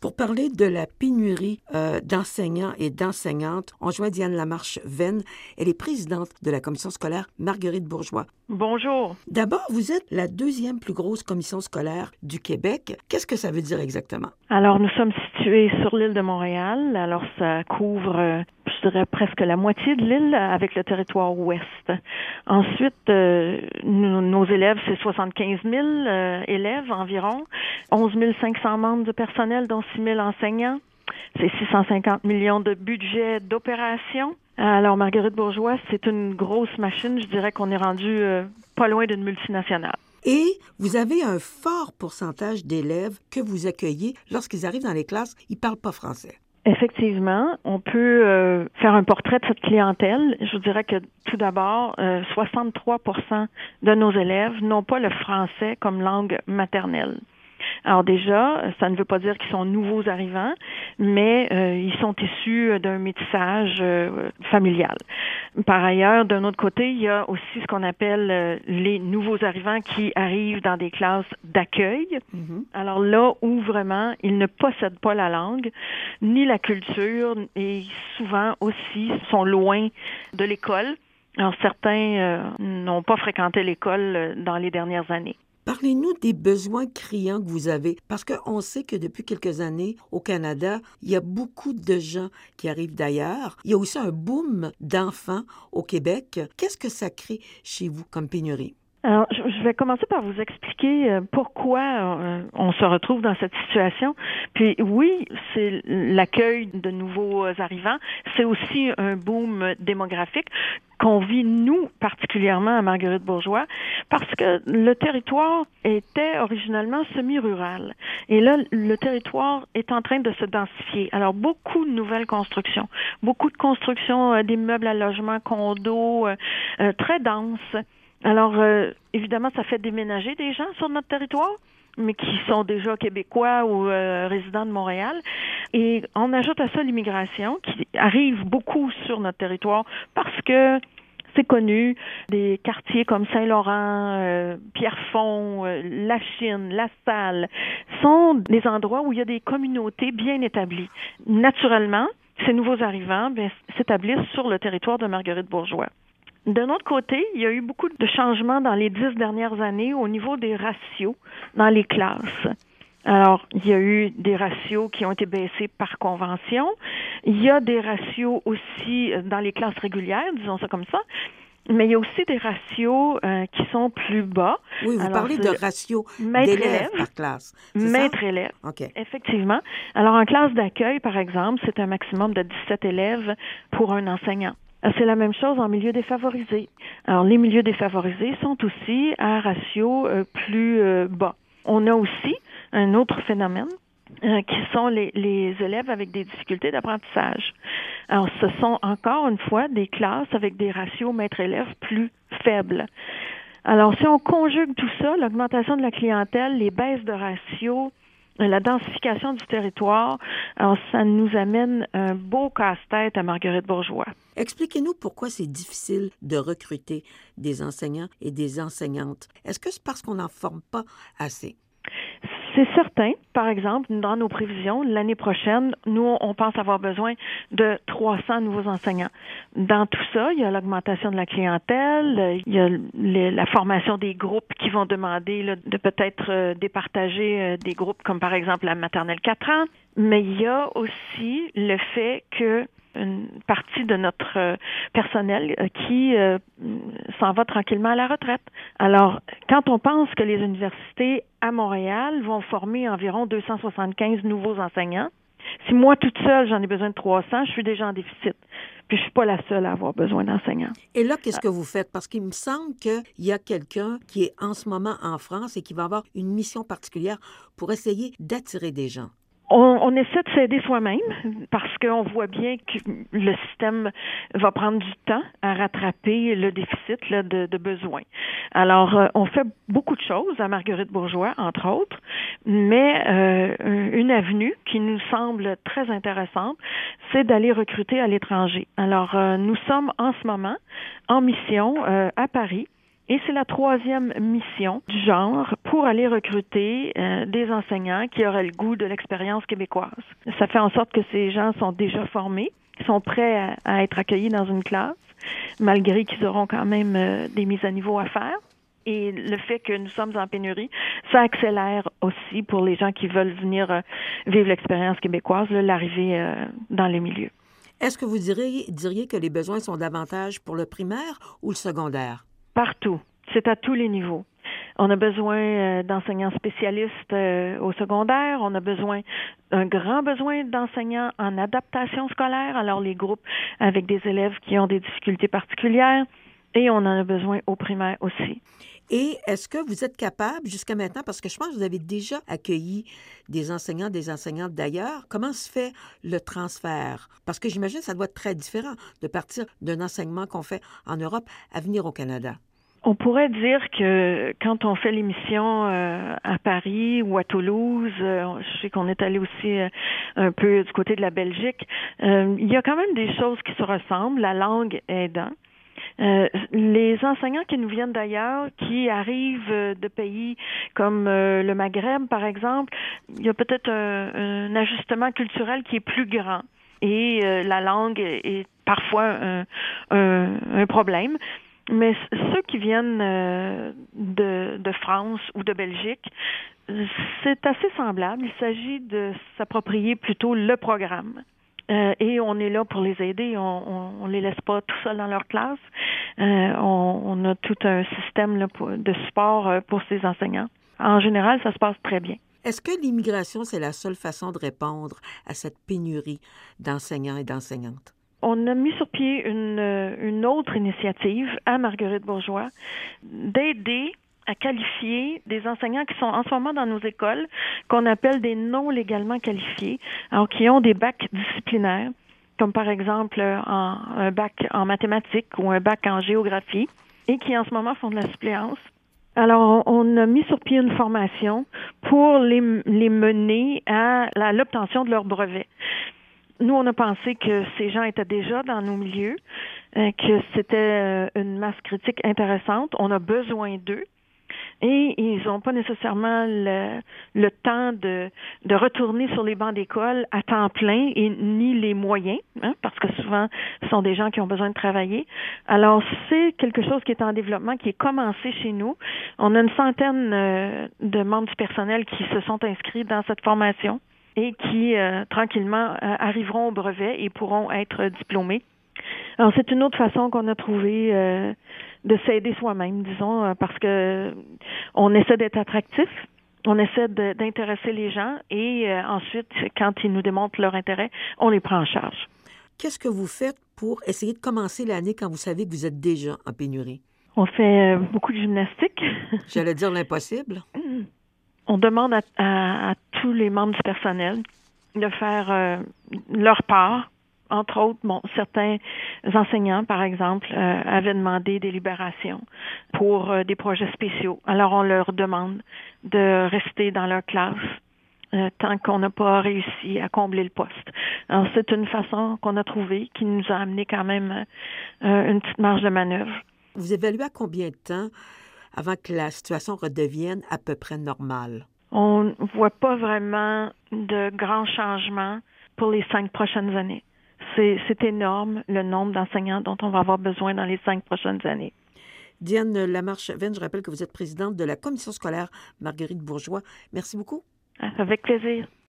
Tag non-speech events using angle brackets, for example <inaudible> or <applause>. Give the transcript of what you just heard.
Pour parler de la pénurie euh, d'enseignants et d'enseignantes, on joint Diane Lamarche-Venn. Elle est présidente de la commission scolaire Marguerite Bourgeois. Bonjour. D'abord, vous êtes la deuxième plus grosse commission scolaire du Québec. Qu'est-ce que ça veut dire exactement? Alors, nous sommes situés sur l'île de Montréal. Alors, ça couvre, euh, je dirais, presque la moitié de l'île avec le territoire ouest. Ensuite, euh, nos élèves, c'est 75 000 euh, élèves environ, 11 500 membres de personnel, dont 6 000 enseignants. C'est 650 millions de budget d'opération. Alors, Marguerite Bourgeois, c'est une grosse machine. Je dirais qu'on est rendu euh, pas loin d'une multinationale. Et vous avez un fort pourcentage d'élèves que vous accueillez lorsqu'ils arrivent dans les classes, ils parlent pas français. Effectivement, on peut euh, faire un portrait de cette clientèle. Je vous dirais que tout d'abord, 63% euh, de nos élèves n'ont pas le français comme langue maternelle. Alors déjà, ça ne veut pas dire qu'ils sont nouveaux arrivants, mais euh, ils sont issus d'un métissage euh, familial. Par ailleurs, d'un autre côté, il y a aussi ce qu'on appelle euh, les nouveaux arrivants qui arrivent dans des classes d'accueil. Mm-hmm. Alors là où vraiment ils ne possèdent pas la langue ni la culture et souvent aussi sont loin de l'école. Alors certains n'ont pas fréquenté l'école dans les dernières années. Parlez-nous des besoins criants que vous avez, parce qu'on sait que depuis quelques années, au Canada, il y a beaucoup de gens qui arrivent d'ailleurs. Il y a aussi un boom d'enfants au Québec. Qu'est-ce que ça crée chez vous comme pénurie? Alors, je vais commencer par vous expliquer euh, pourquoi euh, on se retrouve dans cette situation. Puis oui, c'est l'accueil de nouveaux arrivants, c'est aussi un boom démographique qu'on vit nous particulièrement à Marguerite Bourgeois parce que le territoire était originellement semi-rural et là le territoire est en train de se densifier. Alors beaucoup de nouvelles constructions, beaucoup de constructions euh, d'immeubles à logement, condos très denses alors, euh, évidemment, ça fait déménager des gens sur notre territoire mais qui sont déjà québécois ou euh, résidents de Montréal. Et on ajoute à ça l'immigration qui arrive beaucoup sur notre territoire parce que c'est connu, des quartiers comme Saint-Laurent, euh, Pierrefonds, La Chine, La Salle sont des endroits où il y a des communautés bien établies. Naturellement, ces nouveaux arrivants s'établissent sur le territoire de Marguerite Bourgeois. D'un autre côté, il y a eu beaucoup de changements dans les dix dernières années au niveau des ratios dans les classes. Alors, il y a eu des ratios qui ont été baissés par convention. Il y a des ratios aussi dans les classes régulières, disons ça comme ça. Mais il y a aussi des ratios euh, qui sont plus bas. Oui, vous parlez de ratios d'élèves par classe. Maître-élève. OK. Effectivement. Alors, en classe d'accueil, par exemple, c'est un maximum de 17 élèves pour un enseignant. Euh, c'est la même chose en milieu défavorisé. Alors, les milieux défavorisés sont aussi à ratio euh, plus euh, bas. On a aussi un autre phénomène qui sont les, les, élèves avec des difficultés d'apprentissage. Alors, ce sont encore une fois des classes avec des ratios maître-élève plus faibles. Alors, si on conjugue tout ça, l'augmentation de la clientèle, les baisses de ratios, la densification du territoire, ça nous amène un beau casse-tête à Marguerite Bourgeois. Expliquez-nous pourquoi c'est difficile de recruter des enseignants et des enseignantes. Est-ce que c'est parce qu'on n'en forme pas assez? C'est certain. Par exemple, dans nos prévisions, l'année prochaine, nous, on pense avoir besoin de 300 nouveaux enseignants. Dans tout ça, il y a l'augmentation de la clientèle, il y a la formation des groupes qui vont demander de peut-être euh, départager euh, des groupes comme par exemple la maternelle 4 ans, mais il y a aussi le fait que une partie de notre euh, personnel euh, qui euh, s'en va tranquillement à la retraite. Alors, quand on pense que les universités à Montréal vont former environ 275 nouveaux enseignants, si moi toute seule j'en ai besoin de 300, je suis déjà en déficit. Puis je suis pas la seule à avoir besoin d'enseignants. Et là, qu'est-ce que vous faites? Parce qu'il me semble qu'il y a quelqu'un qui est en ce moment en France et qui va avoir une mission particulière pour essayer d'attirer des gens on, essaie de s'aider soi-même parce qu'on voit bien que le système va prendre du temps à rattraper le déficit de, de besoins. Alors, euh, on fait beaucoup de choses à Marguerite Bourgeois, entre autres, mais euh, une avenue qui nous semble très intéressante, c'est d'aller recruter à l'étranger. Alors, euh, nous sommes en ce moment en mission à Paris Et c'est la troisième mission du genre pour aller recruter euh, des enseignants qui auraient le goût de l'expérience québécoise. Ça fait en sorte que ces gens sont déjà formés, sont prêts à, être accueillis dans une classe, malgré qu'ils auront quand même euh, des mises à niveau à faire. Et le fait que nous sommes en pénurie, ça accélère aussi pour les gens qui veulent venir euh, vivre l'expérience québécoise, l'arrivée dans les milieux. Est-ce que vous diriez, diriez que les besoins sont davantage pour le primaire ou le secondaire? Partout. C'est à tous les niveaux. On a besoin euh, d'enseignants spécialistes euh, au secondaire. On a besoin, un grand besoin d'enseignants en adaptation scolaire. Alors, les groupes avec des élèves qui ont des difficultés particulières. Et on en a besoin au primaire aussi. Et est-ce que vous êtes capable jusqu'à maintenant, parce que je pense que vous avez déjà accueilli des enseignants, des enseignantes d'ailleurs, comment se fait le transfert? Parce que j'imagine que ça doit être très différent de partir d'un enseignement qu'on fait en Europe à venir au Canada. On pourrait dire que quand on fait l'émission euh, à Paris ou à Toulouse, euh, je sais qu'on est allé aussi euh, un peu du côté de la Belgique, il y a quand même des choses qui se ressemblent, la langue aidant. Les enseignants qui nous viennent d'ailleurs, qui arrivent de pays comme le Maghreb, par exemple, il y a peut-être un, ajustement culturel qui est plus grand et la langue est parfois un, problème. Mais ceux qui viennent de, de France ou de Belgique, c'est assez semblable. Il s'agit de s'approprier plutôt le programme. Euh, et on est là pour les aider. On, ne les laisse pas tout seuls dans leur classe. Euh, on, a tout un système de support euh, pour ces enseignants. En général, ça se passe très bien. Est-ce que l'immigration, c'est la seule façon de répondre à cette pénurie d'enseignants et d'enseignantes? On a mis sur pied une, une autre initiative à Marguerite Bourgeois d'aider à qualifier des enseignants qui sont en ce moment dans nos écoles, qu'on appelle des non légalement qualifiés, alors qui ont des bacs disciplinaires, comme par exemple un bac en mathématiques ou un bac en géographie, et qui en ce moment font de la suppléance. Alors, on a mis sur pied une formation pour les, les mener à l'obtention de leur brevet. Nous, on a pensé que ces gens étaient déjà dans nos milieux, euh, que c'était euh, une masse critique intéressante. On a besoin d'eux et ils n'ont pas nécessairement le, le temps de, de, retourner sur les bancs d'école à temps plein et ni les moyens, hein, parce que souvent ce sont des gens qui ont besoin de travailler. Alors c'est quelque chose qui est en développement, qui est commencé chez nous. On a une centaine euh, de membres du personnel qui se sont inscrits dans cette formation et qui euh, tranquillement euh, arriveront au brevet et pourront être diplômés. Alors c'est une autre façon qu'on a trouvé de s'aider soi-même, disons, euh, parce que on essaie d'être attractif, on essaie d'intéresser les gens et euh, ensuite, quand ils nous démontrent leur intérêt, on les prend en charge. Qu'est-ce que vous faites pour essayer de commencer l'année quand vous savez que vous êtes déjà en pénurie? On fait euh, beaucoup de gymnastique. J'allais dire l'impossible. <laughs> On demande à, tous les membres du personnel de faire leur part entre autres, certains enseignants, par exemple, euh, avaient demandé des libérations pour euh, des projets spéciaux. Alors, on leur demande de rester dans leur classe euh, tant qu'on n'a pas réussi à combler le poste. C'est une façon qu'on a trouvée qui nous a amené quand même une petite marge de manœuvre. Vous évaluez à combien de temps avant que la situation redevienne à peu près normale? On ne voit pas vraiment de grands changements pour les cinq prochaines années c'est énorme le nombre d'enseignants dont on va avoir besoin dans les cinq prochaines années. Diane Lamarche-Venn, je rappelle que vous êtes présidente de la commission scolaire Marguerite Bourgeois. Merci beaucoup. Avec plaisir.